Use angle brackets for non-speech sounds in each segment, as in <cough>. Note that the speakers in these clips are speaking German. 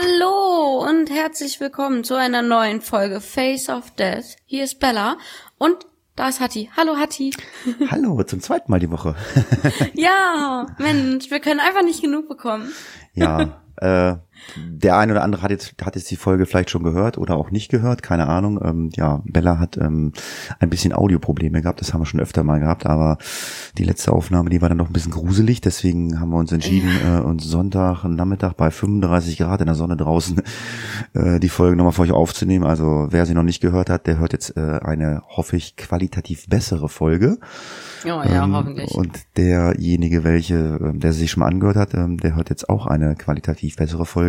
Hallo und herzlich willkommen zu einer neuen Folge Face of Death. Hier ist Bella und da ist Hatti. Hallo Hatti. <laughs> Hallo, zum zweiten Mal die Woche. <laughs> ja, Mensch, wir können einfach nicht genug bekommen. ja, äh, der eine oder andere hat jetzt, hat jetzt die Folge vielleicht schon gehört oder auch nicht gehört, keine Ahnung. Ähm, ja, Bella hat ähm, ein bisschen Audioprobleme gehabt, das haben wir schon öfter mal gehabt, aber die letzte Aufnahme, die war dann noch ein bisschen gruselig, deswegen haben wir uns entschieden, äh, uns Sonntag, Nachmittag bei 35 Grad in der Sonne draußen äh, die Folge nochmal für euch aufzunehmen. Also wer sie noch nicht gehört hat, der hört jetzt äh, eine, hoffe ich, qualitativ bessere Folge. Oh ja, ähm, hoffentlich. Und derjenige, welche, ähm, der sich schon mal angehört hat, ähm, der hört jetzt auch eine qualitativ bessere Folge.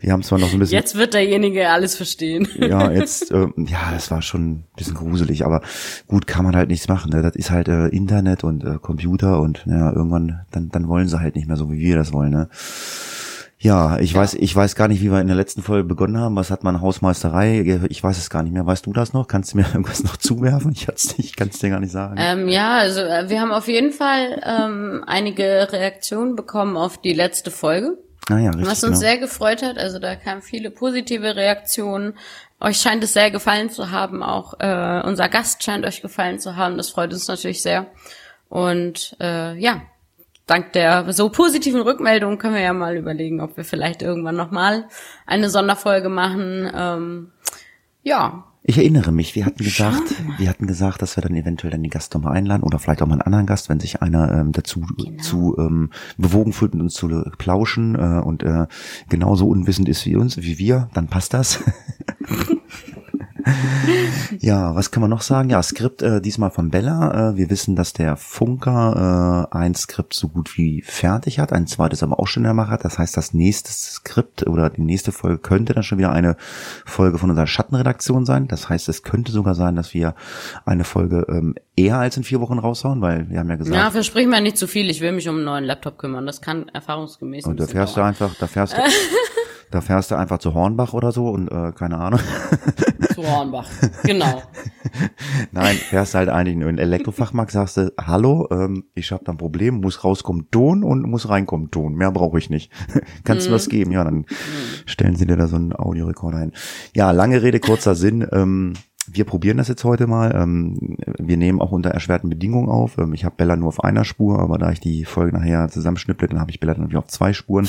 Wir haben zwar noch so ein bisschen. Jetzt wird derjenige alles verstehen. Ja, jetzt, äh, ja, das war schon ein bisschen gruselig, aber gut kann man halt nichts machen. Ne? Das ist halt äh, Internet und äh, Computer und ja, irgendwann, dann, dann wollen sie halt nicht mehr so, wie wir das wollen. Ne? Ja, ich ja. weiß, ich weiß gar nicht, wie wir in der letzten Folge begonnen haben. Was hat man Hausmeisterei? Ich weiß es gar nicht mehr. Weißt du das noch? Kannst du mir <laughs> irgendwas noch zuwerfen? Ich, ich kann es dir gar nicht sagen. Ähm, ja, also äh, wir haben auf jeden Fall ähm, einige Reaktionen bekommen auf die letzte Folge. Ah ja, richtig, was uns genau. sehr gefreut hat. Also da kamen viele positive Reaktionen. Euch scheint es sehr gefallen zu haben. Auch äh, unser Gast scheint euch gefallen zu haben. Das freut uns natürlich sehr. Und äh, ja, dank der so positiven Rückmeldungen können wir ja mal überlegen, ob wir vielleicht irgendwann nochmal eine Sonderfolge machen. Ähm, ja. Ich erinnere mich, wir hatten gesagt, wir hatten gesagt, dass wir dann eventuell dann den Gast nochmal einladen oder vielleicht auch mal einen anderen Gast, wenn sich einer ähm, dazu genau. zu ähm, bewogen fühlt, mit uns zu plauschen äh, und äh, genauso unwissend ist wie uns, wie wir, dann passt das. <laughs> ja, was kann man noch sagen? Ja, Skript äh, diesmal von Bella. Äh, wir wissen, dass der Funker äh, ein Skript so gut wie fertig hat, ein zweites aber auch schon in der Mache hat. Das heißt, das nächste Skript oder die nächste Folge könnte dann schon wieder eine Folge von unserer Schattenredaktion sein. Das heißt, es könnte sogar sein, dass wir eine Folge ähm, eher als in vier Wochen raushauen, weil wir haben ja gesagt. Ja, versprich mir nicht zu viel. Ich will mich um einen neuen Laptop kümmern. Das kann erfahrungsgemäß. Und da fährst dauern. du einfach, da fährst du. <laughs> Da fährst du einfach zu Hornbach oder so und äh, keine Ahnung. Zu Hornbach, genau. <laughs> Nein, fährst halt eigentlich in einen Elektrofachmarkt, sagst du, hallo, ähm, ich habe da ein Problem, muss rauskommen Ton und muss reinkommen Ton. Mehr brauche ich nicht. <laughs> Kannst mhm. du was geben? Ja, dann mhm. stellen sie dir da so einen Audiorekorder ein. Ja, lange Rede, kurzer Sinn. Ähm, wir probieren das jetzt heute mal. Ähm, wir nehmen auch unter erschwerten Bedingungen auf. Ähm, ich habe Bella nur auf einer Spur, aber da ich die Folge nachher zusammenschnipple, dann habe ich Bella natürlich auf zwei Spuren.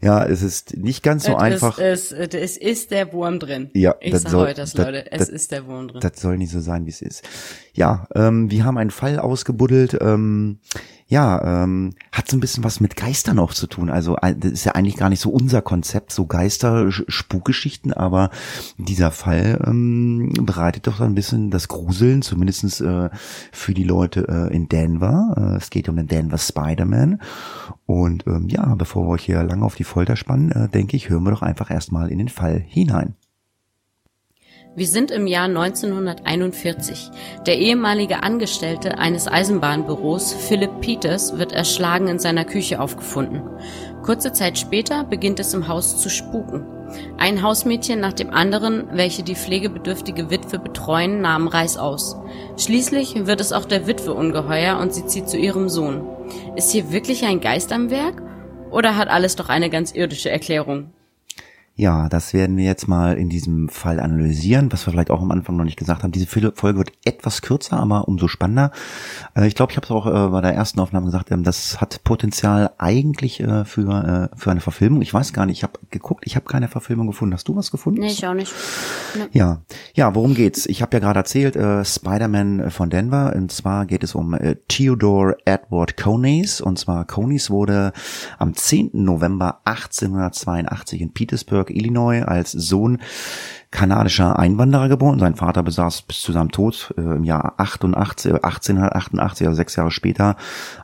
Ja, es ist nicht ganz so es einfach. Ist, es, es ist der Wurm drin. Ja, ich sag soll, heute das, Leute. Es das, ist der Wurm drin. Das soll nicht so sein, wie es ist. Ja, ähm, wir haben einen Fall ausgebuddelt. Ähm, ja, ähm, hat so ein bisschen was mit Geistern auch zu tun. Also das ist ja eigentlich gar nicht so unser Konzept, so Geister, Spukgeschichten, aber dieser Fall ähm, bereitet doch ein bisschen das Gruseln, zumindestens äh, für die Leute äh, in Denver. Äh, es geht um den Denver Spider-Man. Und ähm, ja, bevor wir euch hier lange auf die Folter spannen, äh, denke ich, hören wir doch einfach erstmal in den Fall hinein. Wir sind im Jahr 1941. Der ehemalige Angestellte eines Eisenbahnbüros, Philip Peters, wird erschlagen in seiner Küche aufgefunden. Kurze Zeit später beginnt es im Haus zu spuken. Ein Hausmädchen nach dem anderen, welche die pflegebedürftige Witwe betreuen, nahmen Reis aus. Schließlich wird es auch der Witwe ungeheuer und sie zieht zu ihrem Sohn. Ist hier wirklich ein Geist am Werk? Oder hat alles doch eine ganz irdische Erklärung? Ja, das werden wir jetzt mal in diesem Fall analysieren, was wir vielleicht auch am Anfang noch nicht gesagt haben. Diese Folge wird etwas kürzer, aber umso spannender. Äh, ich glaube, ich habe es auch äh, bei der ersten Aufnahme gesagt, ähm, das hat Potenzial eigentlich äh, für, für eine Verfilmung. Ich weiß gar nicht, ich habe geguckt, ich habe keine Verfilmung gefunden. Hast du was gefunden? Nee, ich auch nicht. Nee. Ja, ja, worum geht's? Ich habe ja gerade erzählt, Spider-Man von Denver. Und zwar geht es um Theodore Edward Coneys. Und zwar Coneys wurde am 10. November 1882 in Petersburg Illinois als Sohn kanadischer Einwanderer geboren. Sein Vater besaß bis zu seinem Tod äh, im Jahr 88, 1888, also sechs Jahre später,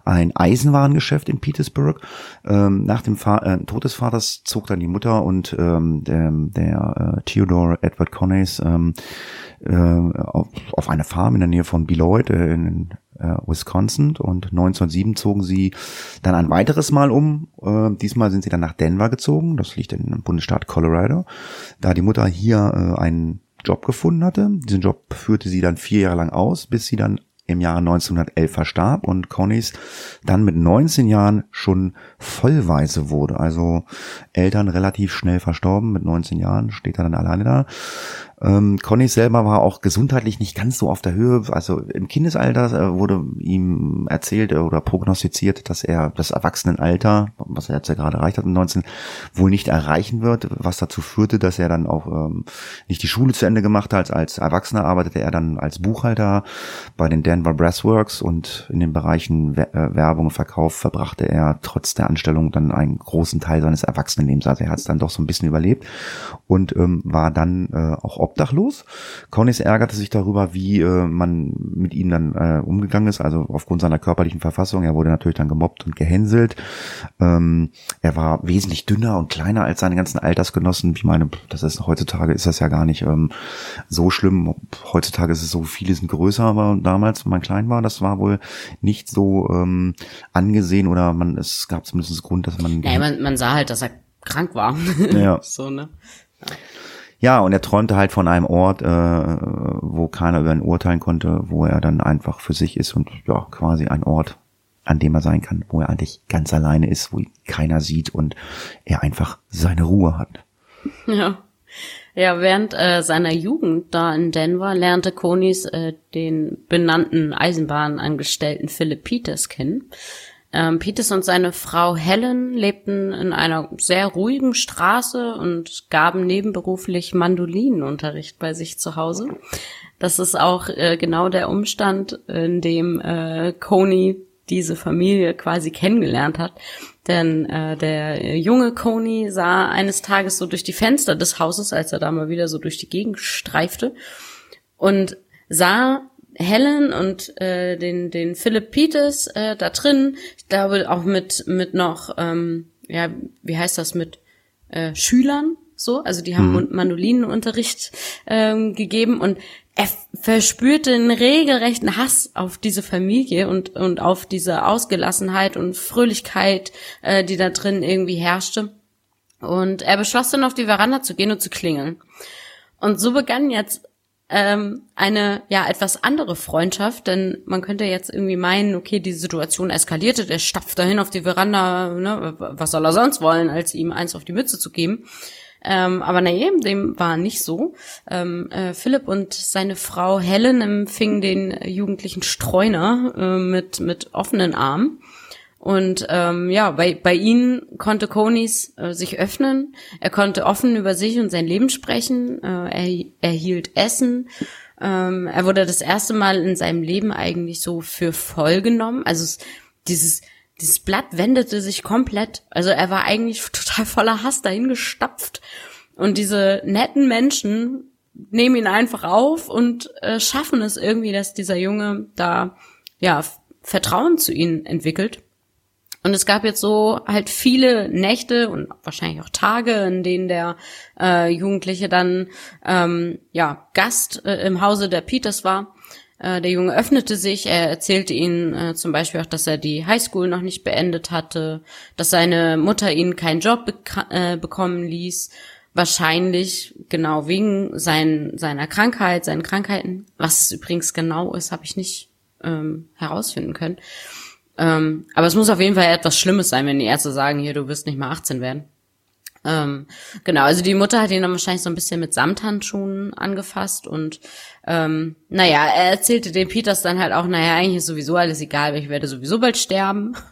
ein Eisenwarengeschäft in Petersburg. Ähm, nach dem Fa äh, Tod des Vaters zog dann die Mutter und ähm, der, der äh, Theodore Edward Conneys ähm, äh, auf, auf eine Farm in der Nähe von Beloit äh, in äh, Wisconsin und 1907 zogen sie dann ein weiteres Mal um. Äh, diesmal sind sie dann nach Denver gezogen, das liegt im Bundesstaat Colorado, da die Mutter hier äh, einen Job gefunden hatte. Diesen Job führte sie dann vier Jahre lang aus, bis sie dann im Jahre 1911 verstarb und Connys dann mit 19 Jahren schon vollweise wurde. Also Eltern relativ schnell verstorben, mit 19 Jahren steht er dann alleine da. Ähm, Conny selber war auch gesundheitlich nicht ganz so auf der Höhe. Also im Kindesalter äh, wurde ihm erzählt oder prognostiziert, dass er das Erwachsenenalter, was er jetzt ja gerade erreicht hat, 19, wohl nicht erreichen wird, was dazu führte, dass er dann auch ähm, nicht die Schule zu Ende gemacht hat. Als Erwachsener arbeitete er dann als Buchhalter bei den Denver Brassworks und in den Bereichen äh, Werbung und Verkauf verbrachte er trotz der Anstellung dann einen großen Teil seines Erwachsenenlebens. Also er hat es dann doch so ein bisschen überlebt und ähm, war dann äh, auch obdachlos. Connis ärgerte sich darüber, wie äh, man mit ihm dann äh, umgegangen ist, also aufgrund seiner körperlichen Verfassung. Er wurde natürlich dann gemobbt und gehänselt. Ähm, er war wesentlich dünner und kleiner als seine ganzen Altersgenossen. Ich meine, das ist heutzutage ist das ja gar nicht ähm, so schlimm. Heutzutage ist es so, viele sind größer, aber damals, wenn man klein war, das war wohl nicht so ähm, angesehen oder man es gab zumindest Grund, dass man. Ja, man, man sah halt, dass er krank war. Ja. <laughs> so, ne? Ja, und er träumte halt von einem Ort, äh, wo keiner über ihn urteilen konnte, wo er dann einfach für sich ist und ja, quasi ein Ort, an dem er sein kann, wo er eigentlich ganz alleine ist, wo ihn keiner sieht und er einfach seine Ruhe hat. Ja. Ja, während äh, seiner Jugend da in Denver lernte Konis äh, den benannten Eisenbahnangestellten Philip Peters kennen. Ähm, Peters und seine Frau Helen lebten in einer sehr ruhigen Straße und gaben nebenberuflich Mandolinenunterricht bei sich zu Hause. Das ist auch äh, genau der Umstand, in dem äh, Coney diese Familie quasi kennengelernt hat. Denn äh, der junge Coney sah eines Tages so durch die Fenster des Hauses, als er da mal wieder so durch die Gegend streifte und sah Helen und äh, den den Philip Peters äh, da drin. Ich glaube auch mit mit noch ähm, ja wie heißt das mit äh, Schülern so. Also die haben mhm. Mandolinenunterricht ähm, gegeben und er verspürte einen regelrechten Hass auf diese Familie und und auf diese Ausgelassenheit und Fröhlichkeit, äh, die da drin irgendwie herrschte. Und er beschloss dann auf die Veranda zu gehen und zu klingeln. Und so begann jetzt ähm, eine ja etwas andere Freundschaft, denn man könnte jetzt irgendwie meinen, okay, die Situation eskalierte, der stapft dahin auf die Veranda, ne, was soll er sonst wollen, als ihm eins auf die Mütze zu geben. Ähm, aber naja, dem war nicht so. Ähm, äh, Philipp und seine Frau Helen empfingen den jugendlichen Streuner äh, mit, mit offenen Armen. Und ähm, ja, bei, bei ihnen konnte Conis äh, sich öffnen. Er konnte offen über sich und sein Leben sprechen. Äh, er erhielt Essen. Ähm, er wurde das erste Mal in seinem Leben eigentlich so für voll genommen. Also es, dieses dieses Blatt wendete sich komplett. Also er war eigentlich <laughs> total voller Hass dahin gestapft. Und diese netten Menschen nehmen ihn einfach auf und äh, schaffen es irgendwie, dass dieser Junge da ja Vertrauen zu ihnen entwickelt. Und es gab jetzt so halt viele Nächte und wahrscheinlich auch Tage, in denen der äh, Jugendliche dann ähm, ja Gast äh, im Hause der Peters war. Äh, der Junge öffnete sich, er erzählte ihnen äh, zum Beispiel auch, dass er die Highschool noch nicht beendet hatte, dass seine Mutter ihn keinen Job äh, bekommen ließ, wahrscheinlich genau wegen sein, seiner Krankheit, seinen Krankheiten. Was es übrigens genau ist, habe ich nicht ähm, herausfinden können. Ähm, aber es muss auf jeden Fall etwas Schlimmes sein, wenn die Ärzte sagen, hier, du wirst nicht mal 18 werden. Ähm, genau, also die Mutter hat ihn dann wahrscheinlich so ein bisschen mit Samthandschuhen angefasst und ähm, naja, er erzählte dem Peters dann halt auch, naja, eigentlich ist sowieso alles egal, weil ich werde sowieso bald sterben. <laughs>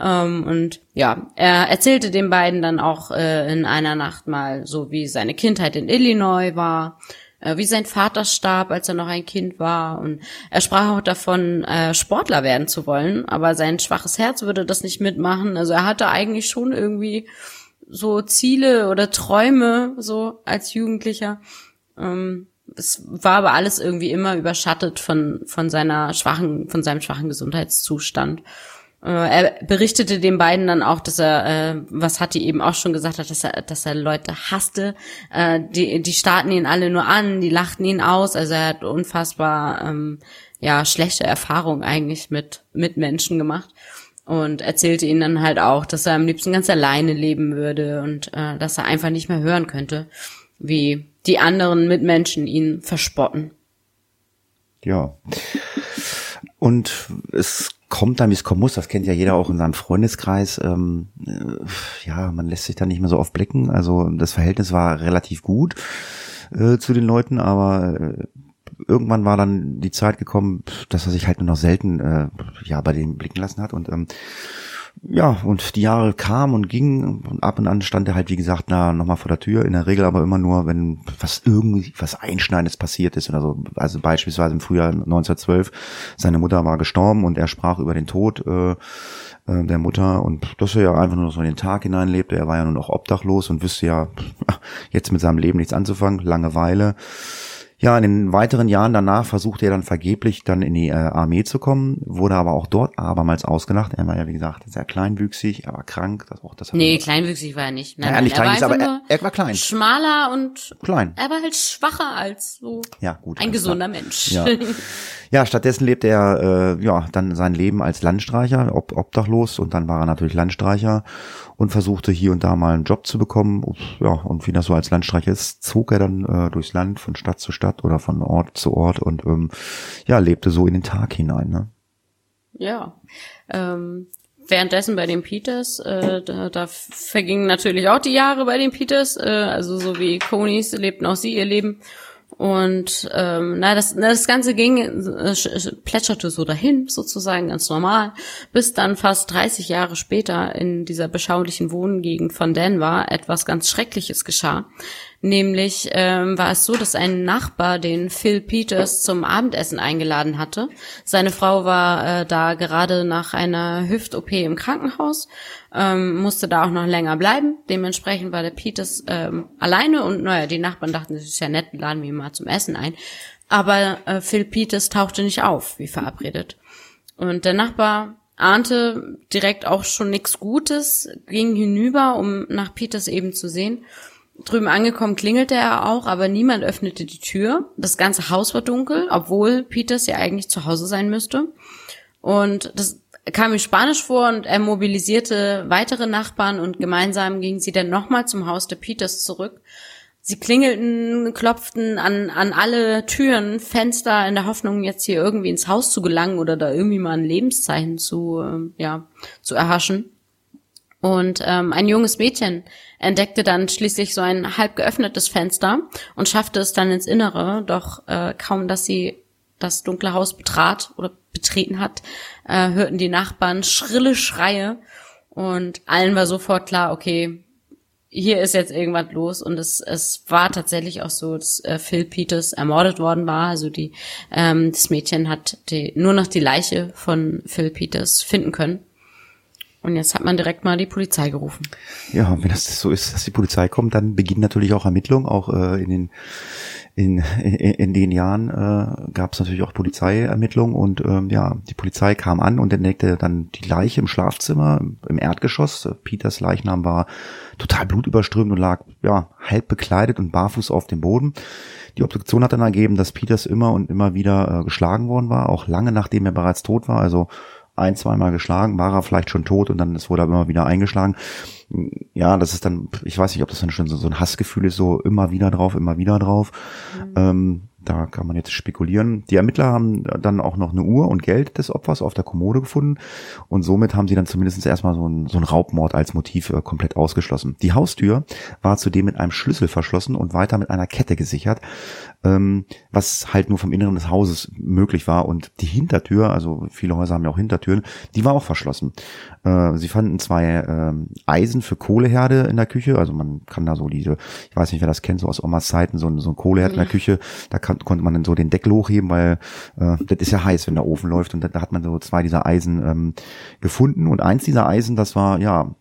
Ähm, und ja, er erzählte den beiden dann auch äh, in einer Nacht mal so, wie seine Kindheit in Illinois war wie sein Vater starb, als er noch ein Kind war. Und er sprach auch davon, äh, Sportler werden zu wollen, aber sein schwaches Herz würde das nicht mitmachen. Also er hatte eigentlich schon irgendwie so Ziele oder Träume so als Jugendlicher. Ähm, es war aber alles irgendwie immer überschattet von, von seiner schwachen, von seinem schwachen Gesundheitszustand. Äh, er berichtete den beiden dann auch, dass er, äh, was Hattie eben auch schon gesagt hat, dass er, dass er Leute hasste. Äh, die, die starten ihn alle nur an, die lachten ihn aus. Also er hat unfassbar ähm, ja schlechte Erfahrungen eigentlich mit mit Menschen gemacht und erzählte ihnen dann halt auch, dass er am liebsten ganz alleine leben würde und äh, dass er einfach nicht mehr hören könnte, wie die anderen Mitmenschen ihn verspotten. Ja. Und es kommt dann, wie es kommen muss. Das kennt ja jeder auch in seinem Freundeskreis. Ähm, äh, ja, man lässt sich da nicht mehr so oft blicken. Also das Verhältnis war relativ gut äh, zu den Leuten, aber äh, irgendwann war dann die Zeit gekommen, dass er sich halt nur noch selten äh, ja bei denen blicken lassen hat und ähm, ja, und die Jahre kamen und gingen und ab und an stand er halt, wie gesagt, na, nochmal vor der Tür, in der Regel aber immer nur, wenn was irgendwie, was Einschneidendes passiert ist oder so. Also beispielsweise im Frühjahr 1912, seine Mutter war gestorben und er sprach über den Tod äh, äh, der Mutter und dass er ja einfach nur so in den Tag hineinlebte. Er war ja nur noch obdachlos und wüsste ja <laughs> jetzt mit seinem Leben nichts anzufangen, Langeweile. Ja, in den weiteren Jahren danach versuchte er dann vergeblich dann in die äh, Armee zu kommen, wurde aber auch dort abermals ausgelacht. Er war ja, wie gesagt, sehr kleinwüchsig, er war krank. Das, auch das nee, kleinwüchsig war er nicht. Nein, naja, nicht klein, ist, aber er, er, war klein. Schmaler und klein. Er war halt schwacher als so ja, gut, ein gesunder klar. Mensch. Ja. <laughs> ja, stattdessen lebte er äh, ja dann sein Leben als Landstreicher, ob, obdachlos und dann war er natürlich Landstreicher und versuchte hier und da mal einen Job zu bekommen. Ja, und wie das so als Landstreicher ist, zog er dann äh, durchs Land von Stadt zu Stadt oder von Ort zu Ort und ähm, ja, lebte so in den Tag hinein. Ne? Ja. Ähm, währenddessen bei den Peters, äh, da, da vergingen natürlich auch die Jahre bei den Peters, äh, also so wie Conis lebten auch sie ihr Leben. Und ähm, na, das, na, das Ganze ging, äh, plätscherte so dahin, sozusagen ganz normal, bis dann fast 30 Jahre später in dieser beschaulichen Wohngegend von Denver etwas ganz Schreckliches geschah. Nämlich ähm, war es so, dass ein Nachbar den Phil Peters zum Abendessen eingeladen hatte. Seine Frau war äh, da gerade nach einer Hüft-OP im Krankenhaus, ähm, musste da auch noch länger bleiben. Dementsprechend war der Peters ähm, alleine und naja, die Nachbarn dachten, das ist ja nett, laden wir ihn mal zum Essen ein. Aber äh, Phil Peters tauchte nicht auf, wie verabredet. Und der Nachbar ahnte direkt auch schon nichts Gutes, ging hinüber, um nach Peters eben zu sehen Drüben angekommen klingelte er auch, aber niemand öffnete die Tür. Das ganze Haus war dunkel, obwohl Peters ja eigentlich zu Hause sein müsste. Und das kam ihm spanisch vor und er mobilisierte weitere Nachbarn und gemeinsam gingen sie dann nochmal zum Haus der Peters zurück. Sie klingelten, klopften an, an alle Türen, Fenster in der Hoffnung, jetzt hier irgendwie ins Haus zu gelangen oder da irgendwie mal ein Lebenszeichen zu, äh, ja, zu erhaschen. Und ähm, ein junges Mädchen entdeckte dann schließlich so ein halb geöffnetes Fenster und schaffte es dann ins Innere, doch äh, kaum, dass sie das dunkle Haus betrat oder betreten hat, äh, hörten die Nachbarn schrille Schreie und allen war sofort klar, okay, hier ist jetzt irgendwas los und es, es war tatsächlich auch so, dass äh, Phil Peters ermordet worden war. Also die ähm, das Mädchen hat die, nur noch die Leiche von Phil Peters finden können. Und jetzt hat man direkt mal die Polizei gerufen. Ja, wenn das so ist, dass die Polizei kommt, dann beginnen natürlich auch Ermittlungen. Auch äh, in den in, in, in den Jahren äh, gab es natürlich auch Polizeiermittlungen und ähm, ja, die Polizei kam an und entdeckte dann die Leiche im Schlafzimmer im Erdgeschoss. Peters Leichnam war total blutüberströmt und lag ja halb bekleidet und barfuß auf dem Boden. Die Obduktion hat dann ergeben, dass Peters immer und immer wieder äh, geschlagen worden war, auch lange nachdem er bereits tot war. Also ein, zweimal geschlagen, war er vielleicht schon tot und dann es wurde er immer wieder eingeschlagen. Ja, das ist dann, ich weiß nicht, ob das dann schon so, so ein Hassgefühl ist, so immer wieder drauf, immer wieder drauf. Mhm. Ähm, da kann man jetzt spekulieren. Die Ermittler haben dann auch noch eine Uhr und Geld des Opfers auf der Kommode gefunden und somit haben sie dann zumindest erstmal so ein, so ein Raubmord als Motiv äh, komplett ausgeschlossen. Die Haustür war zudem mit einem Schlüssel verschlossen und weiter mit einer Kette gesichert ähm, was halt nur vom Inneren des Hauses möglich war. Und die Hintertür, also viele Häuser haben ja auch Hintertüren, die war auch verschlossen. Äh, sie fanden zwei äh, Eisen für Kohleherde in der Küche. Also man kann da so diese, ich weiß nicht, wer das kennt, so aus Omas Zeiten, so, so ein Kohleherd in der Küche. Da kann, konnte man dann so den Deckel hochheben, weil äh, das ist ja heiß, wenn der Ofen läuft. Und da, da hat man so zwei dieser Eisen ähm, gefunden. Und eins dieser Eisen, das war ja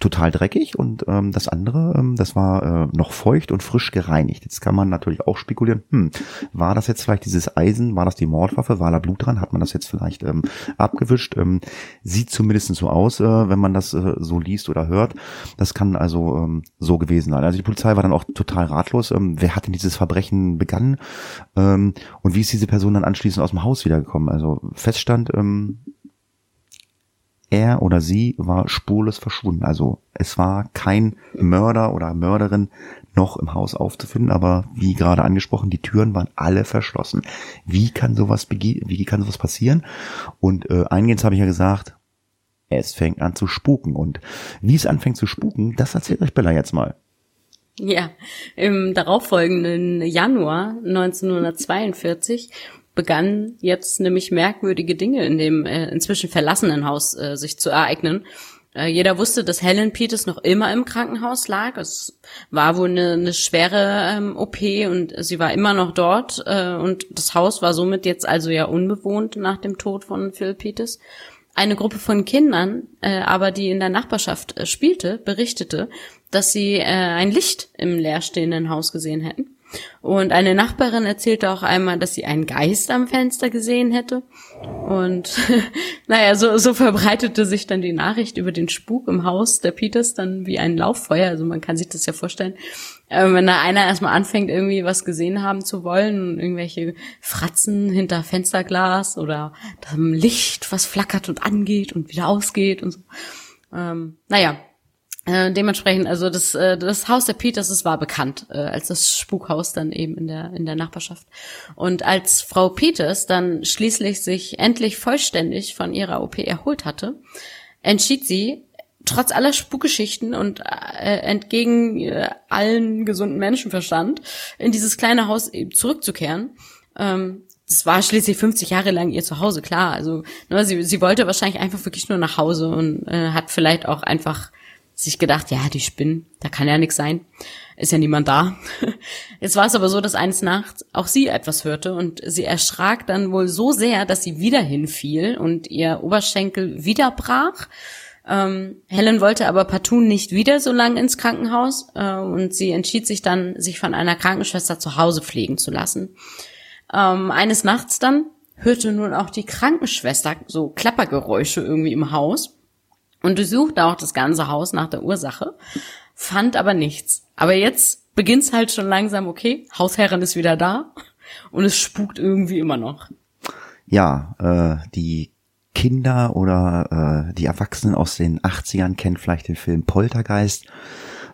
total dreckig und ähm, das andere, ähm, das war äh, noch feucht und frisch gereinigt. Jetzt kann man natürlich auch spekulieren, hm, war das jetzt vielleicht dieses Eisen, war das die Mordwaffe, war da Blut dran, hat man das jetzt vielleicht ähm, abgewischt? Ähm, sieht zumindest so aus, äh, wenn man das äh, so liest oder hört. Das kann also ähm, so gewesen sein. Also die Polizei war dann auch total ratlos. Ähm, wer hat denn dieses Verbrechen begangen? Ähm, und wie ist diese Person dann anschließend aus dem Haus wiedergekommen? Also feststand, ähm, er oder sie war spurlos verschwunden. Also es war kein Mörder oder Mörderin noch im Haus aufzufinden, aber wie gerade angesprochen, die Türen waren alle verschlossen. Wie kann sowas wie kann sowas passieren? Und äh, eingehend habe ich ja gesagt, es fängt an zu spuken. Und wie es anfängt zu spuken, das erzählt euch Bella jetzt mal. Ja, im darauffolgenden Januar 1942 begannen jetzt nämlich merkwürdige Dinge in dem äh, inzwischen verlassenen Haus äh, sich zu ereignen. Äh, jeder wusste, dass Helen Peters noch immer im Krankenhaus lag. Es war wohl eine, eine schwere ähm, OP und sie war immer noch dort. Äh, und das Haus war somit jetzt also ja unbewohnt nach dem Tod von Phil Peters. Eine Gruppe von Kindern, äh, aber die in der Nachbarschaft äh, spielte, berichtete, dass sie äh, ein Licht im leerstehenden Haus gesehen hätten. Und eine Nachbarin erzählte auch einmal, dass sie einen Geist am Fenster gesehen hätte. Und <laughs> naja, so, so verbreitete sich dann die Nachricht über den Spuk im Haus der Peters dann wie ein Lauffeuer. Also man kann sich das ja vorstellen. Äh, wenn da einer erstmal anfängt, irgendwie was gesehen haben zu wollen, irgendwelche Fratzen hinter Fensterglas oder das Licht, was flackert und angeht und wieder ausgeht und so. Ähm, naja, äh, dementsprechend, also das, äh, das Haus der Peters, das war bekannt äh, als das Spukhaus dann eben in der, in der Nachbarschaft. Und als Frau Peters dann schließlich sich endlich vollständig von ihrer OP erholt hatte, entschied sie, trotz aller Spukgeschichten und äh, entgegen äh, allen gesunden Menschenverstand, in dieses kleine Haus eben zurückzukehren. Ähm, das war schließlich 50 Jahre lang ihr Zuhause, klar. Also ne, sie, sie wollte wahrscheinlich einfach wirklich nur nach Hause und äh, hat vielleicht auch einfach sich gedacht, ja, die spinnen, da kann ja nichts sein, ist ja niemand da. <laughs> Jetzt war es aber so, dass eines Nachts auch sie etwas hörte und sie erschrak dann wohl so sehr, dass sie wieder hinfiel und ihr Oberschenkel wieder brach. Ähm, Helen wollte aber partout nicht wieder so lange ins Krankenhaus äh, und sie entschied sich dann, sich von einer Krankenschwester zu Hause pflegen zu lassen. Ähm, eines Nachts dann hörte nun auch die Krankenschwester so Klappergeräusche irgendwie im Haus und durchsuchte auch das ganze Haus nach der Ursache, fand aber nichts. Aber jetzt beginnt's halt schon langsam, okay, Hausherrin ist wieder da und es spukt irgendwie immer noch. Ja, äh, die Kinder oder äh, die Erwachsenen aus den 80ern kennen vielleicht den Film Poltergeist.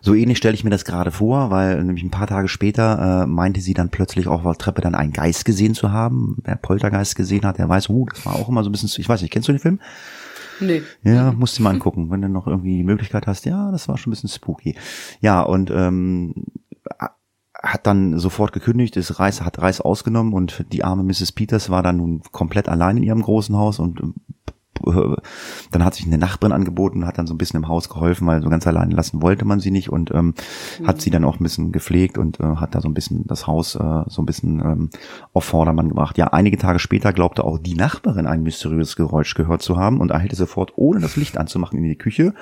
So ähnlich stelle ich mir das gerade vor, weil nämlich ein paar Tage später äh, meinte sie dann plötzlich auch auf der Treppe dann einen Geist gesehen zu haben. Wer Poltergeist gesehen hat, der weiß, uh, das war auch immer so ein bisschen, ich weiß nicht, kennst du den Film? Nee. Ja, musst du mal angucken, wenn du noch irgendwie die Möglichkeit hast. Ja, das war schon ein bisschen spooky. Ja, und ähm, hat dann sofort gekündigt, ist Reis, hat Reis ausgenommen und die arme Mrs. Peters war dann nun komplett allein in ihrem großen Haus und dann hat sich eine Nachbarin angeboten, hat dann so ein bisschen im Haus geholfen, weil so ganz allein lassen wollte man sie nicht und ähm, mhm. hat sie dann auch ein bisschen gepflegt und äh, hat da so ein bisschen das Haus äh, so ein bisschen ähm, auf Vordermann gebracht. Ja, einige Tage später glaubte auch die Nachbarin ein mysteriöses Geräusch gehört zu haben und eilte sofort, ohne das Licht anzumachen, in die Küche,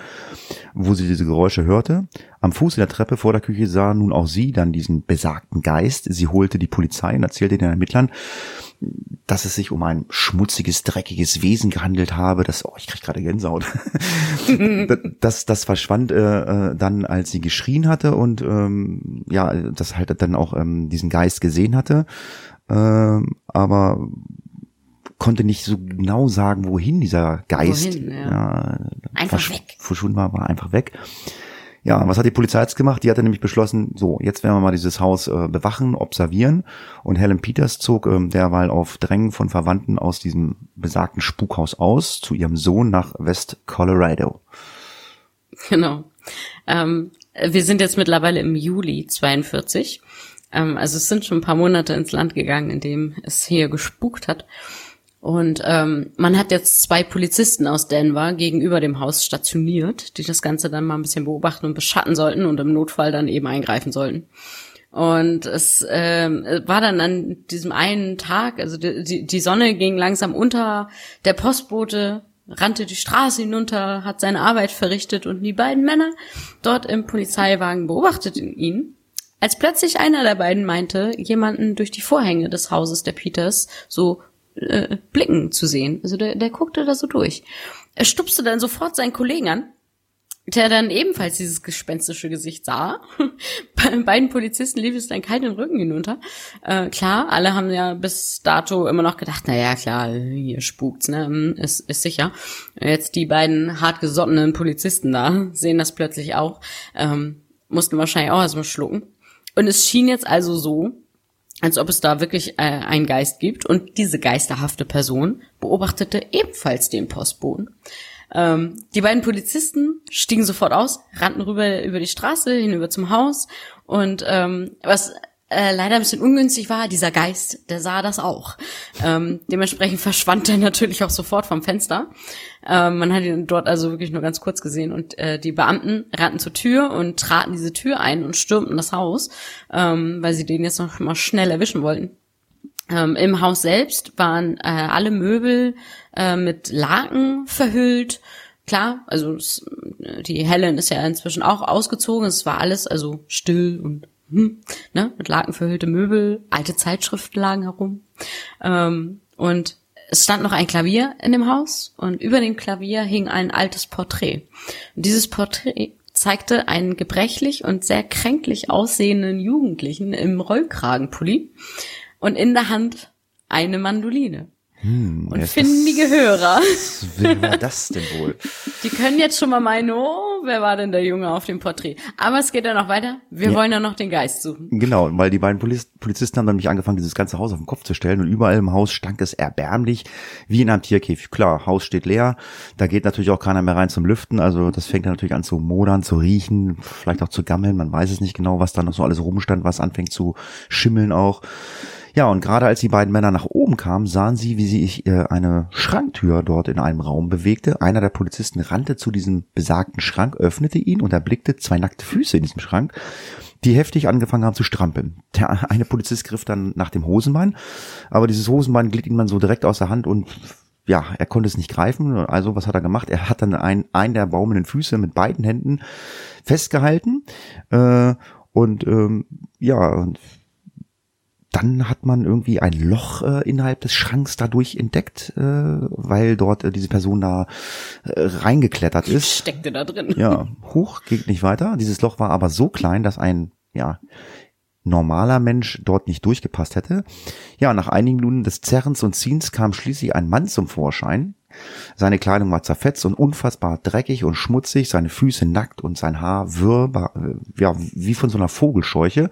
wo sie diese Geräusche hörte. Am Fuß der Treppe vor der Küche sah nun auch sie dann diesen besagten Geist. Sie holte die Polizei und erzählte den Ermittlern, dass es sich um ein schmutziges, dreckiges Wesen gehandelt habe, das, oh, ich krieg gerade Gänsehaut. <laughs> das, das verschwand äh, äh, dann, als sie geschrien hatte und ähm, ja, das halt dann auch ähm, diesen Geist gesehen hatte. Ähm, aber konnte nicht so genau sagen, wohin dieser Geist wohin, ja. Ja, einfach weg. verschwunden war, war einfach weg. Ja, was hat die Polizei jetzt gemacht? Die hatte nämlich beschlossen, so, jetzt werden wir mal dieses Haus äh, bewachen, observieren. Und Helen Peters zog ähm, derweil auf Drängen von Verwandten aus diesem besagten Spukhaus aus zu ihrem Sohn nach West Colorado. Genau. Ähm, wir sind jetzt mittlerweile im Juli 42. Ähm, also es sind schon ein paar Monate ins Land gegangen, in dem es hier gespukt hat. Und ähm, man hat jetzt zwei Polizisten aus Denver gegenüber dem Haus stationiert, die das Ganze dann mal ein bisschen beobachten und beschatten sollten und im Notfall dann eben eingreifen sollten. Und es ähm, war dann an diesem einen Tag, also die, die Sonne ging langsam unter, der Postbote rannte die Straße hinunter, hat seine Arbeit verrichtet und die beiden Männer dort im Polizeiwagen beobachteten ihn, als plötzlich einer der beiden meinte, jemanden durch die Vorhänge des Hauses der Peters so äh, blicken zu sehen. Also der, der guckte da so durch. Er stupste dann sofort seinen Kollegen an, der dann ebenfalls dieses gespenstische Gesicht sah. <laughs> Bei beiden Polizisten lief es dann kalt Rücken hinunter. Äh, klar, alle haben ja bis dato immer noch gedacht, na ja, klar, hier spukt's, ne, hm, ist, ist sicher. Jetzt die beiden hartgesottenen Polizisten da sehen das plötzlich auch, ähm, mussten wahrscheinlich auch erstmal schlucken. Und es schien jetzt also so, als ob es da wirklich äh, einen Geist gibt. Und diese geisterhafte Person beobachtete ebenfalls den Postboden. Ähm, die beiden Polizisten stiegen sofort aus, rannten rüber über die Straße hinüber zum Haus und ähm, was äh, leider ein bisschen ungünstig war, dieser Geist, der sah das auch. Ähm, dementsprechend verschwand er <laughs> natürlich auch sofort vom Fenster. Ähm, man hat ihn dort also wirklich nur ganz kurz gesehen und äh, die Beamten rannten zur Tür und traten diese Tür ein und stürmten das Haus, ähm, weil sie den jetzt noch mal schnell erwischen wollten. Ähm, Im Haus selbst waren äh, alle Möbel äh, mit Laken verhüllt. Klar, also es, die Helen ist ja inzwischen auch ausgezogen. Es war alles also still und hm, ne, mit Laken verhüllte Möbel, alte Zeitschriften lagen herum. Ähm, und es stand noch ein Klavier in dem Haus und über dem Klavier hing ein altes Porträt. Und dieses Porträt zeigte einen gebrechlich und sehr kränklich aussehenden Jugendlichen im Rollkragenpulli und in der Hand eine Mandoline. Hm, und findige Hörer. <laughs> Wer war das denn wohl? Die können jetzt schon mal meinen, oh, wer war denn der Junge auf dem Porträt? Aber es geht ja noch weiter. Wir ja. wollen ja noch den Geist suchen. Genau, weil die beiden Polizisten haben dann nämlich angefangen, dieses ganze Haus auf den Kopf zu stellen und überall im Haus stank es erbärmlich, wie in einem Tierkäfig. Klar, Haus steht leer, da geht natürlich auch keiner mehr rein zum Lüften, also das fängt dann natürlich an zu modern, zu riechen, vielleicht auch zu gammeln, man weiß es nicht genau, was da noch so alles rumstand, was anfängt zu schimmeln auch. Ja, und gerade als die beiden Männer nach oben kamen, sahen sie, wie sich äh, eine Schranktür dort in einem Raum bewegte. Einer der Polizisten rannte zu diesem besagten Schrank, öffnete ihn und erblickte zwei nackte Füße in diesem Schrank, die heftig angefangen haben zu strampeln. Der <laughs> eine Polizist griff dann nach dem Hosenbein, aber dieses Hosenbein glitt ihm dann so direkt aus der Hand und ja, er konnte es nicht greifen. Also was hat er gemacht? Er hat dann einen, einen der baumelnden Füße mit beiden Händen festgehalten äh, und ähm, ja, dann hat man irgendwie ein Loch äh, innerhalb des Schranks dadurch entdeckt, äh, weil dort äh, diese Person da äh, reingeklettert ist. Steckte da drin. Ja, hoch geht nicht weiter. Dieses Loch war aber so klein, dass ein ja normaler Mensch dort nicht durchgepasst hätte. Ja, nach einigen Minuten des Zerrens und Ziehens kam schließlich ein Mann zum Vorschein, seine Kleidung war zerfetzt und unfassbar dreckig und schmutzig, seine Füße nackt und sein Haar wirr, äh, ja, wie von so einer Vogelscheuche.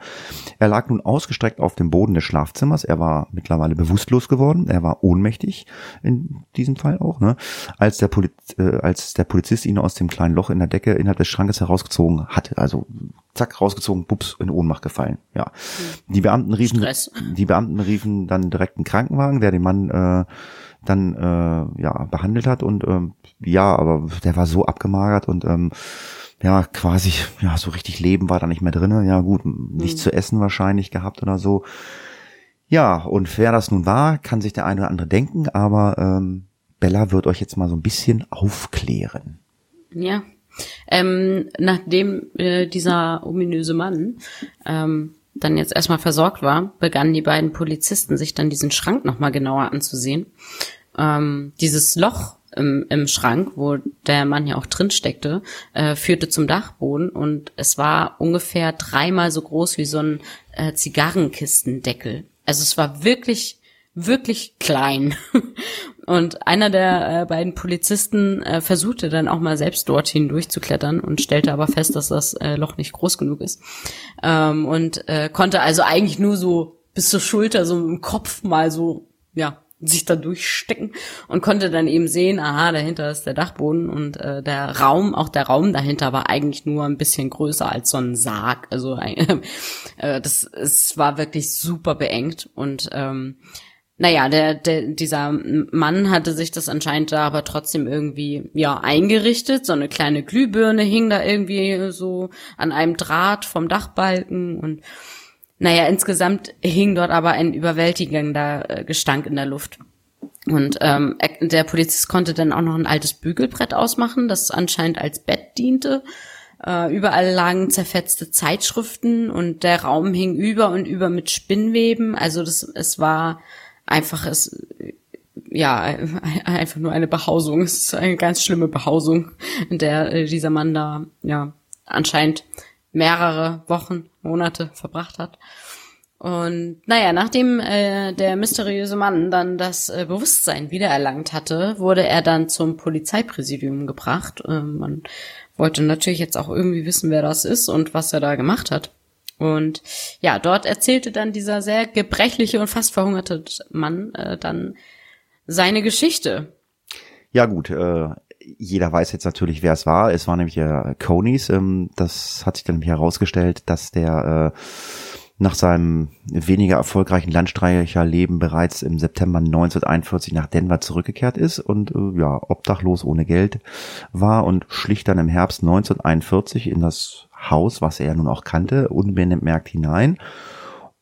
Er lag nun ausgestreckt auf dem Boden des Schlafzimmers. Er war mittlerweile bewusstlos geworden. Er war ohnmächtig in diesem Fall auch, ne? Als der, Poliz äh, als der Polizist ihn aus dem kleinen Loch in der Decke innerhalb des Schrankes herausgezogen hatte. Also zack, rausgezogen, bups, in Ohnmacht gefallen. Ja. Die Beamten riefen, Stress. die Beamten riefen dann direkt einen Krankenwagen, der den Mann äh, dann äh, ja behandelt hat und ähm, ja, aber der war so abgemagert und ähm, ja quasi ja so richtig Leben war da nicht mehr drinne. Ja gut, nichts mhm. zu essen wahrscheinlich gehabt oder so. Ja und wer das nun war, kann sich der eine oder andere denken, aber ähm, Bella wird euch jetzt mal so ein bisschen aufklären. Ja. Ähm, nachdem äh, dieser ominöse Mann ähm, dann jetzt erstmal versorgt war, begannen die beiden Polizisten sich dann diesen Schrank nochmal genauer anzusehen. Ähm, dieses Loch im, im Schrank, wo der Mann ja auch drin steckte, äh, führte zum Dachboden und es war ungefähr dreimal so groß wie so ein äh, Zigarrenkistendeckel. Also es war wirklich, wirklich klein. <laughs> Und einer der äh, beiden Polizisten äh, versuchte dann auch mal selbst dorthin durchzuklettern und stellte aber fest, dass das äh, Loch nicht groß genug ist. Ähm, und äh, konnte also eigentlich nur so bis zur Schulter, so im Kopf mal so, ja, sich da durchstecken und konnte dann eben sehen, aha, dahinter ist der Dachboden und äh, der Raum, auch der Raum dahinter war eigentlich nur ein bisschen größer als so ein Sarg. Also <laughs> äh, das es war wirklich super beengt und ähm, naja, der, der, dieser Mann hatte sich das anscheinend da aber trotzdem irgendwie, ja, eingerichtet. So eine kleine Glühbirne hing da irgendwie so an einem Draht vom Dachbalken und naja, insgesamt hing dort aber ein überwältigender äh, Gestank in der Luft. Und ähm, der Polizist konnte dann auch noch ein altes Bügelbrett ausmachen, das anscheinend als Bett diente. Äh, überall lagen zerfetzte Zeitschriften und der Raum hing über und über mit Spinnweben. Also das, es war einfach es, ja, einfach nur eine Behausung. Es ist eine ganz schlimme Behausung, in der äh, dieser Mann da, ja, anscheinend mehrere Wochen, Monate verbracht hat. Und naja, nachdem äh, der mysteriöse Mann dann das äh, Bewusstsein wiedererlangt hatte, wurde er dann zum Polizeipräsidium gebracht. Äh, man wollte natürlich jetzt auch irgendwie wissen, wer das ist und was er da gemacht hat. Und ja, dort erzählte dann dieser sehr gebrechliche und fast verhungerte Mann äh, dann seine Geschichte. Ja gut, äh, jeder weiß jetzt natürlich, wer es war. Es war nämlich der Conies. Ähm, das hat sich dann herausgestellt, dass der äh, nach seinem weniger erfolgreichen Landstreicherleben bereits im September 1941 nach Denver zurückgekehrt ist und äh, ja, obdachlos ohne Geld war und schlicht dann im Herbst 1941 in das Haus, was er nun auch kannte, unbemerkt hinein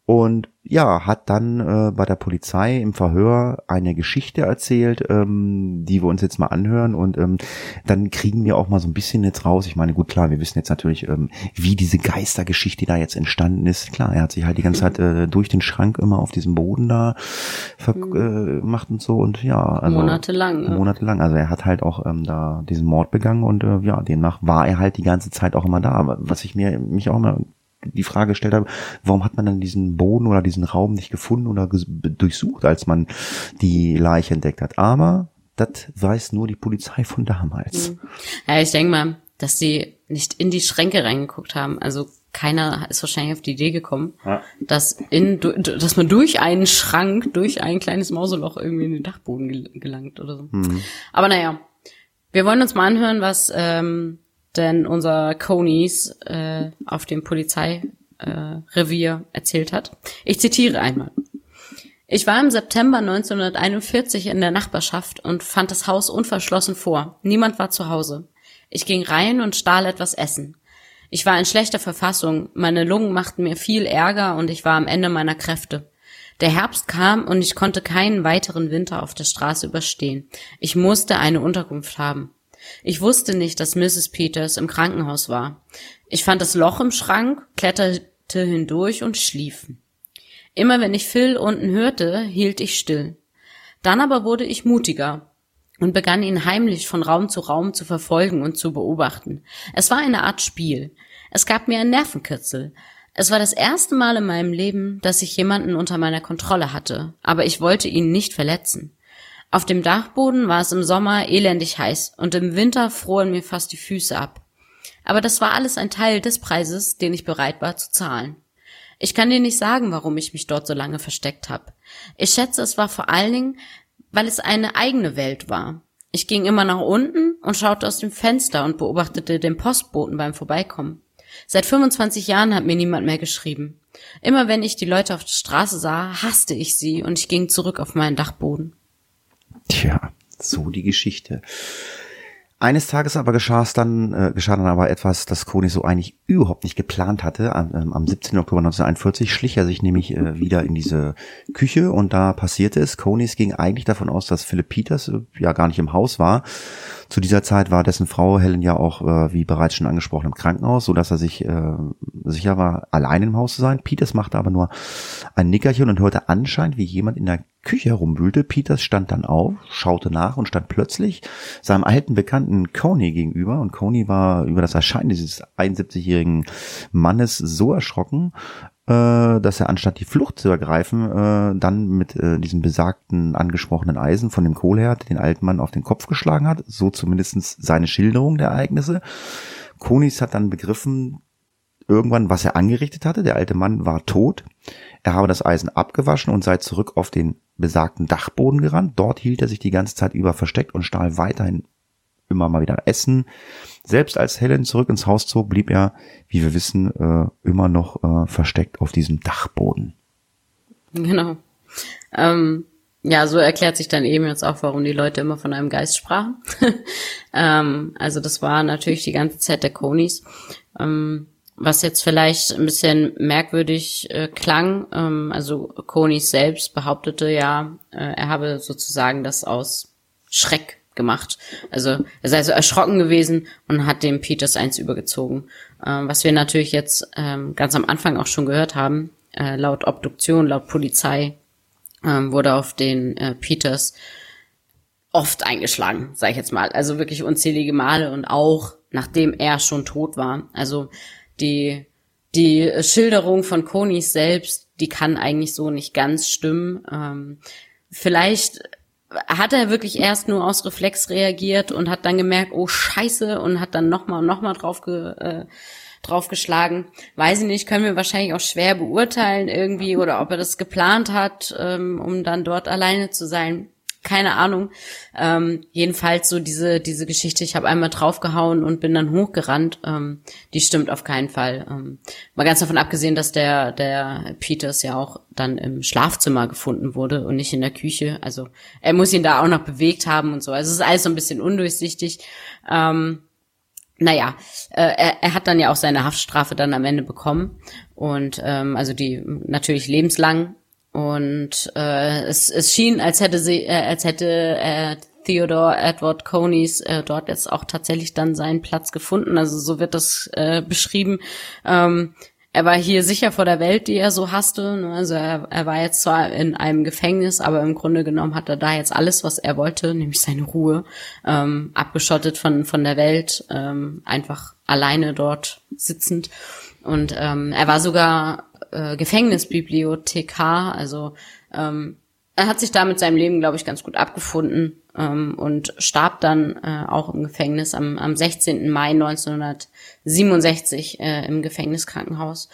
und ja, hat dann äh, bei der Polizei im Verhör eine Geschichte erzählt, ähm, die wir uns jetzt mal anhören und ähm, dann kriegen wir auch mal so ein bisschen jetzt raus. Ich meine, gut, klar, wir wissen jetzt natürlich, ähm, wie diese Geistergeschichte da jetzt entstanden ist. Klar, er hat sich halt die ganze Zeit äh, durch den Schrank immer auf diesem Boden da gemacht äh, und so und ja. Also, monatelang. Ja. Monatelang. Also er hat halt auch ähm, da diesen Mord begangen und äh, ja, demnach war er halt die ganze Zeit auch immer da. Was ich mir mich auch immer die Frage gestellt habe, warum hat man dann diesen Boden oder diesen Raum nicht gefunden oder durchsucht, als man die Leiche entdeckt hat. Aber das weiß nur die Polizei von damals. Hm. Ja, ich denke mal, dass die nicht in die Schränke reingeguckt haben. Also keiner ist wahrscheinlich auf die Idee gekommen, ja. dass in, dass man durch einen Schrank, durch ein kleines Mauseloch irgendwie in den Dachboden gelangt oder so. Mhm. Aber naja, wir wollen uns mal anhören, was ähm, denn unser Conies äh, auf dem Polizeirevier äh, erzählt hat. Ich zitiere einmal. Ich war im September 1941 in der Nachbarschaft und fand das Haus unverschlossen vor. Niemand war zu Hause. Ich ging rein und stahl etwas Essen. Ich war in schlechter Verfassung, meine Lungen machten mir viel Ärger und ich war am Ende meiner Kräfte. Der Herbst kam und ich konnte keinen weiteren Winter auf der Straße überstehen. Ich musste eine Unterkunft haben. Ich wusste nicht, dass Mrs. Peters im Krankenhaus war. Ich fand das Loch im Schrank, kletterte hindurch und schlief. Immer wenn ich Phil unten hörte, hielt ich still. Dann aber wurde ich mutiger und begann ihn heimlich von Raum zu Raum zu verfolgen und zu beobachten. Es war eine Art Spiel. Es gab mir ein Nervenkitzel. Es war das erste Mal in meinem Leben, dass ich jemanden unter meiner Kontrolle hatte, aber ich wollte ihn nicht verletzen. Auf dem Dachboden war es im Sommer elendig heiß und im Winter froren mir fast die Füße ab. Aber das war alles ein Teil des Preises, den ich bereit war zu zahlen. Ich kann dir nicht sagen, warum ich mich dort so lange versteckt habe. Ich schätze, es war vor allen Dingen, weil es eine eigene Welt war. Ich ging immer nach unten und schaute aus dem Fenster und beobachtete den Postboten beim Vorbeikommen. Seit 25 Jahren hat mir niemand mehr geschrieben. Immer wenn ich die Leute auf der Straße sah, hasste ich sie und ich ging zurück auf meinen Dachboden. Tja, so die Geschichte. Eines Tages aber geschah es dann, äh, geschah dann aber etwas, das Koni so eigentlich überhaupt nicht geplant hatte. Am, ähm, am 17. Oktober 1941 schlich er sich nämlich äh, wieder in diese Küche und da passierte es. Konis ging eigentlich davon aus, dass Philipp Peters äh, ja gar nicht im Haus war. Zu dieser Zeit war dessen Frau Helen ja auch, äh, wie bereits schon angesprochen, im Krankenhaus, so dass er sich äh, sicher war, allein im Haus zu sein. Peters machte aber nur ein Nickerchen und hörte anscheinend, wie jemand in der Küche herumwühlte. Peters stand dann auf, schaute nach und stand plötzlich seinem alten Bekannten Coney gegenüber. Und Coney war über das Erscheinen dieses 71-jährigen Mannes so erschrocken, dass er anstatt die Flucht zu ergreifen, äh, dann mit äh, diesem besagten angesprochenen Eisen von dem Kohlherd den alten Mann auf den Kopf geschlagen hat. So zumindestens seine Schilderung der Ereignisse. Konis hat dann begriffen, irgendwann, was er angerichtet hatte. Der alte Mann war tot. Er habe das Eisen abgewaschen und sei zurück auf den besagten Dachboden gerannt. Dort hielt er sich die ganze Zeit über versteckt und stahl weiterhin immer mal wieder Essen. Selbst als Helen zurück ins Haus zog, blieb er, wie wir wissen, äh, immer noch äh, versteckt auf diesem Dachboden. Genau. Ähm, ja, so erklärt sich dann eben jetzt auch, warum die Leute immer von einem Geist sprachen. <laughs> ähm, also das war natürlich die ganze Zeit der Conis. Ähm, was jetzt vielleicht ein bisschen merkwürdig äh, klang, ähm, also Konis selbst behauptete ja, äh, er habe sozusagen das aus Schreck gemacht. Also er sei so erschrocken gewesen und hat dem Peters eins übergezogen. Ähm, was wir natürlich jetzt ähm, ganz am Anfang auch schon gehört haben, äh, laut Obduktion, laut Polizei, ähm, wurde auf den äh, Peters oft eingeschlagen, sage ich jetzt mal. Also wirklich unzählige Male und auch nachdem er schon tot war. Also die die Schilderung von Konis selbst, die kann eigentlich so nicht ganz stimmen. Ähm, vielleicht hat er wirklich erst nur aus Reflex reagiert und hat dann gemerkt, oh Scheiße, und hat dann nochmal und nochmal drauf, ge, äh, draufgeschlagen. Weiß ich nicht, können wir wahrscheinlich auch schwer beurteilen irgendwie oder ob er das geplant hat, ähm, um dann dort alleine zu sein keine Ahnung. Ähm, jedenfalls so diese, diese Geschichte, ich habe einmal draufgehauen und bin dann hochgerannt, ähm, die stimmt auf keinen Fall. Ähm, mal ganz davon abgesehen, dass der, der Peters ja auch dann im Schlafzimmer gefunden wurde und nicht in der Küche. Also er muss ihn da auch noch bewegt haben und so. Also es ist alles so ein bisschen undurchsichtig. Ähm, naja, äh, er, er hat dann ja auch seine Haftstrafe dann am Ende bekommen und ähm, also die natürlich lebenslang und äh, es, es schien, als hätte sie, äh, als hätte äh, Theodore Edward Coneys äh, dort jetzt auch tatsächlich dann seinen Platz gefunden. Also so wird das äh, beschrieben. Ähm, er war hier sicher vor der Welt, die er so hasste. Ne? Also er, er war jetzt zwar in einem Gefängnis, aber im Grunde genommen hat er da jetzt alles, was er wollte, nämlich seine Ruhe, ähm, abgeschottet von von der Welt, ähm, einfach alleine dort sitzend. Und ähm, er war sogar äh, Gefängnisbibliothekar, also ähm, er hat sich da mit seinem Leben, glaube ich, ganz gut abgefunden ähm, und starb dann äh, auch im Gefängnis am, am 16. Mai 1967 äh, im Gefängniskrankenhaus.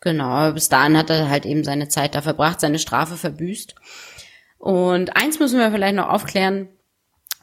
Genau, bis dahin hat er halt eben seine Zeit da verbracht, seine Strafe verbüßt. Und eins müssen wir vielleicht noch aufklären,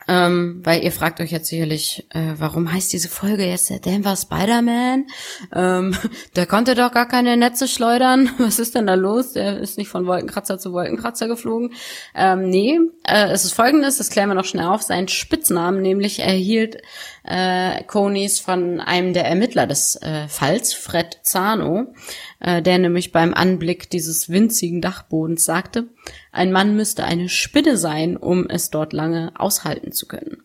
ähm, weil ihr fragt euch jetzt sicherlich, äh, warum heißt diese Folge jetzt der Denver Spider-Man? Ähm, <laughs> der konnte doch gar keine Netze schleudern. <laughs> Was ist denn da los? Der ist nicht von Wolkenkratzer zu Wolkenkratzer geflogen. Ähm, nee, äh, es ist folgendes, das klären wir noch schnell auf. Sein Spitznamen nämlich erhielt äh, Conis von einem der Ermittler des äh, Falls, Fred Zano, äh, der nämlich beim Anblick dieses winzigen Dachbodens sagte, ein Mann müsste eine Spinne sein, um es dort lange aushalten zu können.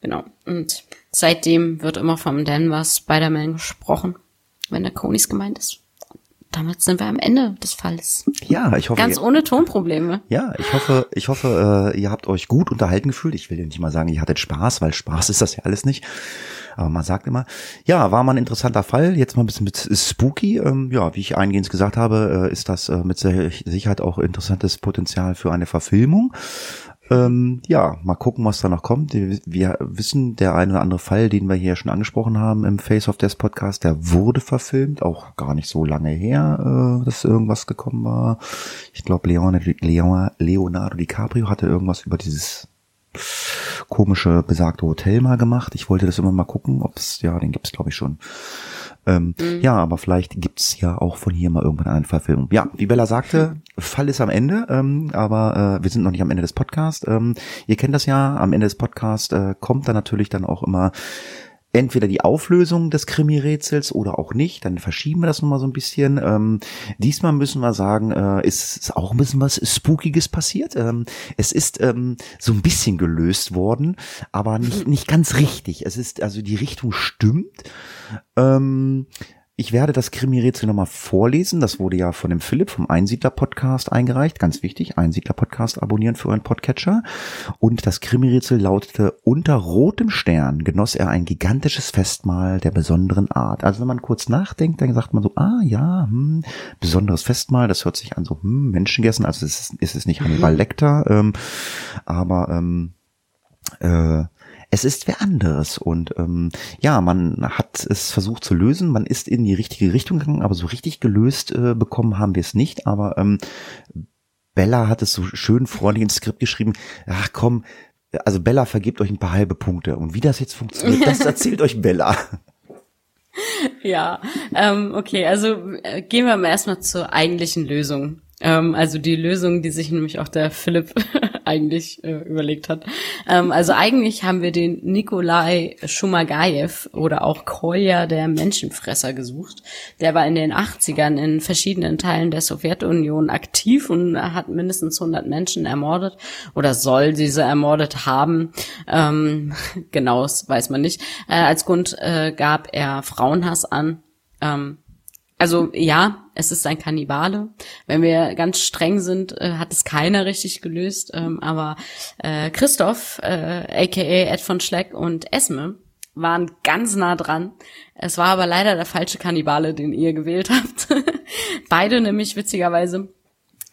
Genau. Und seitdem wird immer vom Denver Spider-Man gesprochen, wenn der Conis gemeint ist damit sind wir am Ende des Falls. Ja, ich hoffe. Ganz ohne Tonprobleme. Ja, ich hoffe, ich hoffe, äh, ihr habt euch gut unterhalten gefühlt. Ich will nicht mal sagen, ihr hattet Spaß, weil Spaß <laughs> ist das ja alles nicht. Aber man sagt immer, ja, war mal ein interessanter Fall. Jetzt mal ein bisschen mit spooky. Ähm, ja, wie ich eingehend gesagt habe, äh, ist das äh, mit Sicherheit auch interessantes Potenzial für eine Verfilmung. Ähm, ja, mal gucken, was da noch kommt. Wir wissen, der eine oder andere Fall, den wir hier schon angesprochen haben im Face of Death Podcast, der wurde verfilmt, auch gar nicht so lange her, äh, dass irgendwas gekommen war. Ich glaube, Leonardo DiCaprio hatte irgendwas über dieses komische besagte Hotel mal gemacht. Ich wollte das immer mal gucken, ob es, ja, den gibt's glaube ich schon. Ähm, mhm. Ja, aber vielleicht gibt's ja auch von hier mal irgendwann eine Verfilmung. Ja, wie Bella sagte, Fall ist am Ende, ähm, aber äh, wir sind noch nicht am Ende des Podcasts. Ähm, ihr kennt das ja, am Ende des Podcasts äh, kommt dann natürlich dann auch immer entweder die Auflösung des Krimi-Rätsels oder auch nicht. Dann verschieben wir das nochmal so ein bisschen. Ähm, diesmal müssen wir sagen, äh, ist, ist auch ein bisschen was Spookiges passiert. Ähm, es ist ähm, so ein bisschen gelöst worden, aber nicht, nicht ganz richtig. Es ist, also die Richtung stimmt. Ähm, ich werde das Krimi-Rätsel nochmal vorlesen. Das wurde ja von dem Philipp vom Einsiedler-Podcast eingereicht. Ganz wichtig, Einsiedler-Podcast abonnieren für euren Podcatcher. Und das Krimi-Rätsel lautete, unter rotem Stern genoss er ein gigantisches Festmahl der besonderen Art. Also wenn man kurz nachdenkt, dann sagt man so, ah ja, hm, besonderes Festmahl, das hört sich an so, hm, Menschengessen. Also es ist, ist es nicht Hannibal mhm. Lecter, ähm, aber ähm, äh, es ist wer anderes. Und ähm, ja, man hat es versucht zu lösen, man ist in die richtige Richtung gegangen, aber so richtig gelöst äh, bekommen haben wir es nicht. Aber ähm, Bella hat es so schön freundlich ins Skript geschrieben, ach komm, also Bella vergibt euch ein paar halbe Punkte. Und wie das jetzt funktioniert, das <laughs> erzählt euch Bella. Ja, ähm, okay, also äh, gehen wir mal erstmal zur eigentlichen Lösung. Ähm, also die Lösung, die sich nämlich auch der Philipp <laughs> eigentlich äh, überlegt hat. Ähm, also eigentlich haben wir den Nikolai Shumagayev oder auch Kolja der Menschenfresser gesucht. Der war in den 80ern in verschiedenen Teilen der Sowjetunion aktiv und hat mindestens 100 Menschen ermordet oder soll diese ermordet haben. Ähm, <laughs> genaues weiß man nicht. Äh, als Grund äh, gab er Frauenhass an. Ähm, also ja, es ist ein Kannibale. Wenn wir ganz streng sind, äh, hat es keiner richtig gelöst. Ähm, aber äh, Christoph, äh, aka Ed von Schleck und Esme waren ganz nah dran. Es war aber leider der falsche Kannibale, den ihr gewählt habt. <laughs> Beide nämlich witzigerweise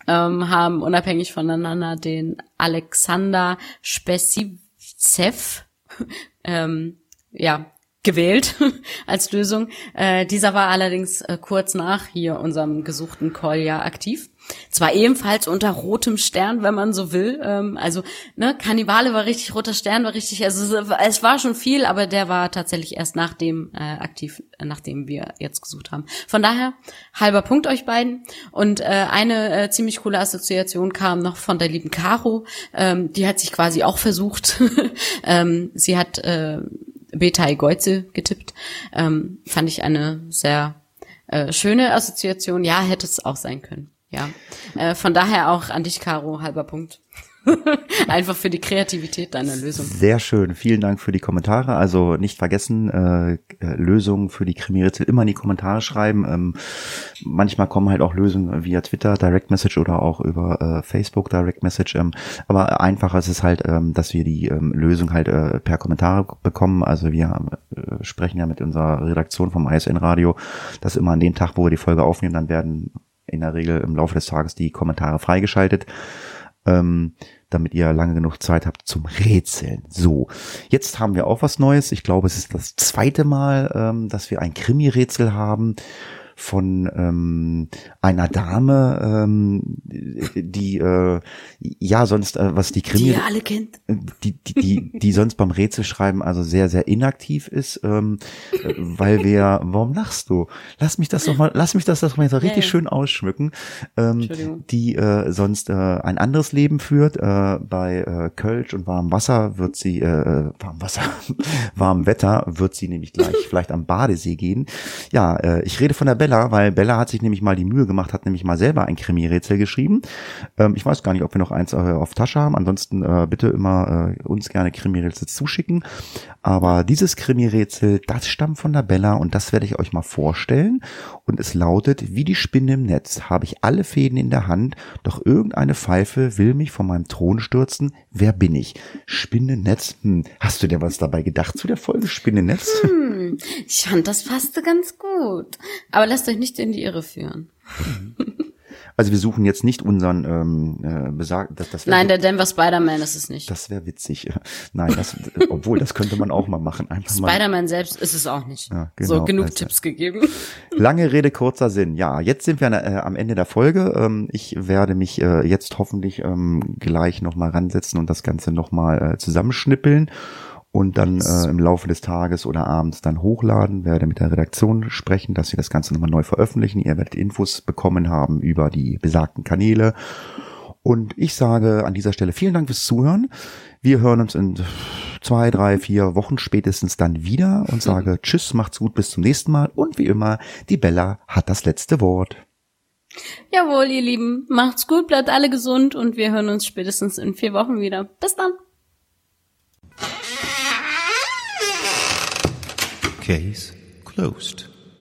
ähm, haben unabhängig voneinander den Alexander Spesicev <laughs> ähm, ja, gewählt <laughs> als Lösung. Äh, dieser war allerdings äh, kurz nach hier unserem gesuchten Kolja aktiv. Zwar ebenfalls unter rotem Stern, wenn man so will. Ähm, also, ne, Kannibale war richtig, roter Stern war richtig, also es war schon viel, aber der war tatsächlich erst nach dem äh, aktiv, äh, nachdem wir jetzt gesucht haben. Von daher, halber Punkt euch beiden. Und äh, eine äh, ziemlich coole Assoziation kam noch von der lieben Caro. Ähm, die hat sich quasi auch versucht. <laughs> ähm, sie hat äh, Betai Geuze getippt. Ähm, fand ich eine sehr äh, schöne Assoziation. Ja, hätte es auch sein können. Ja. Äh, von daher auch an dich, Caro, halber Punkt. <laughs> Einfach für die Kreativität deiner Lösung. Sehr schön. Vielen Dank für die Kommentare. Also nicht vergessen, äh, äh Lösungen für die Krimi-Rätsel immer in die Kommentare schreiben. Ähm, manchmal kommen halt auch Lösungen via Twitter, Direct Message oder auch über äh, Facebook Direct Message. Ähm, aber einfacher ist es halt, ähm, dass wir die ähm, Lösung halt äh, per Kommentare bekommen. Also wir äh, sprechen ja mit unserer Redaktion vom ISN Radio, dass immer an dem Tag, wo wir die Folge aufnehmen, dann werden in der Regel im Laufe des Tages die Kommentare freigeschaltet ähm, damit ihr lange genug Zeit habt zum Rätseln. So, jetzt haben wir auch was Neues. Ich glaube, es ist das zweite Mal, ähm, dass wir ein Krimi-Rätsel haben von ähm, einer Dame, ähm, die äh, ja sonst äh, was die Krimi, die ihr alle kennt, die die die, die sonst beim Rätselschreiben also sehr sehr inaktiv ist, ähm, weil wir, warum lachst du? Lass mich das doch mal, lass mich das doch mal so richtig ja, schön ausschmücken. Ähm, die äh, sonst äh, ein anderes Leben führt. Äh, bei äh, Kölsch und warmem Wasser wird sie äh, warm Wasser, <laughs> warmem Wetter wird sie nämlich gleich <laughs> vielleicht am Badesee gehen. Ja, äh, ich rede von der Bella, weil Bella hat sich nämlich mal die Mühe gemacht, hat nämlich mal selber ein Krimi-Rätsel geschrieben. Ähm, ich weiß gar nicht, ob wir noch eins äh, auf Tasche haben. Ansonsten äh, bitte immer äh, uns gerne Krimi-Rätsel zuschicken. Aber dieses Krimi-Rätsel, das stammt von der Bella und das werde ich euch mal vorstellen. Und es lautet, wie die Spinne im Netz habe ich alle Fäden in der Hand, doch irgendeine Pfeife will mich von meinem Thron stürzen. Wer bin ich? Spinnennetz? Hm. Hast du dir was dabei gedacht zu der Folge Spinnennetz? Hm, ich fand, das passte ganz gut. Aber lasst euch nicht in die Irre führen. <laughs> Also wir suchen jetzt nicht unseren ähm, äh, besagt, das, das Nein, der Denver Spider-Man ist es nicht. Das wäre witzig. <laughs> Nein, das, obwohl das könnte man auch mal machen. Spider-Man selbst ist es auch nicht. Ja, genau, so genug also. Tipps gegeben. <laughs> Lange Rede kurzer Sinn. Ja, jetzt sind wir äh, am Ende der Folge. Ähm, ich werde mich äh, jetzt hoffentlich ähm, gleich noch mal ransetzen und das Ganze noch mal äh, zusammenschnippeln und dann äh, im Laufe des Tages oder abends dann hochladen, werde mit der Redaktion sprechen, dass sie das Ganze nochmal neu veröffentlichen. Ihr werdet Infos bekommen haben über die besagten Kanäle. Und ich sage an dieser Stelle vielen Dank fürs Zuhören. Wir hören uns in zwei, drei, vier Wochen spätestens dann wieder und sage Tschüss, macht's gut, bis zum nächsten Mal. Und wie immer, die Bella hat das letzte Wort. Jawohl, ihr Lieben, macht's gut, bleibt alle gesund und wir hören uns spätestens in vier Wochen wieder. Bis dann. Case closed.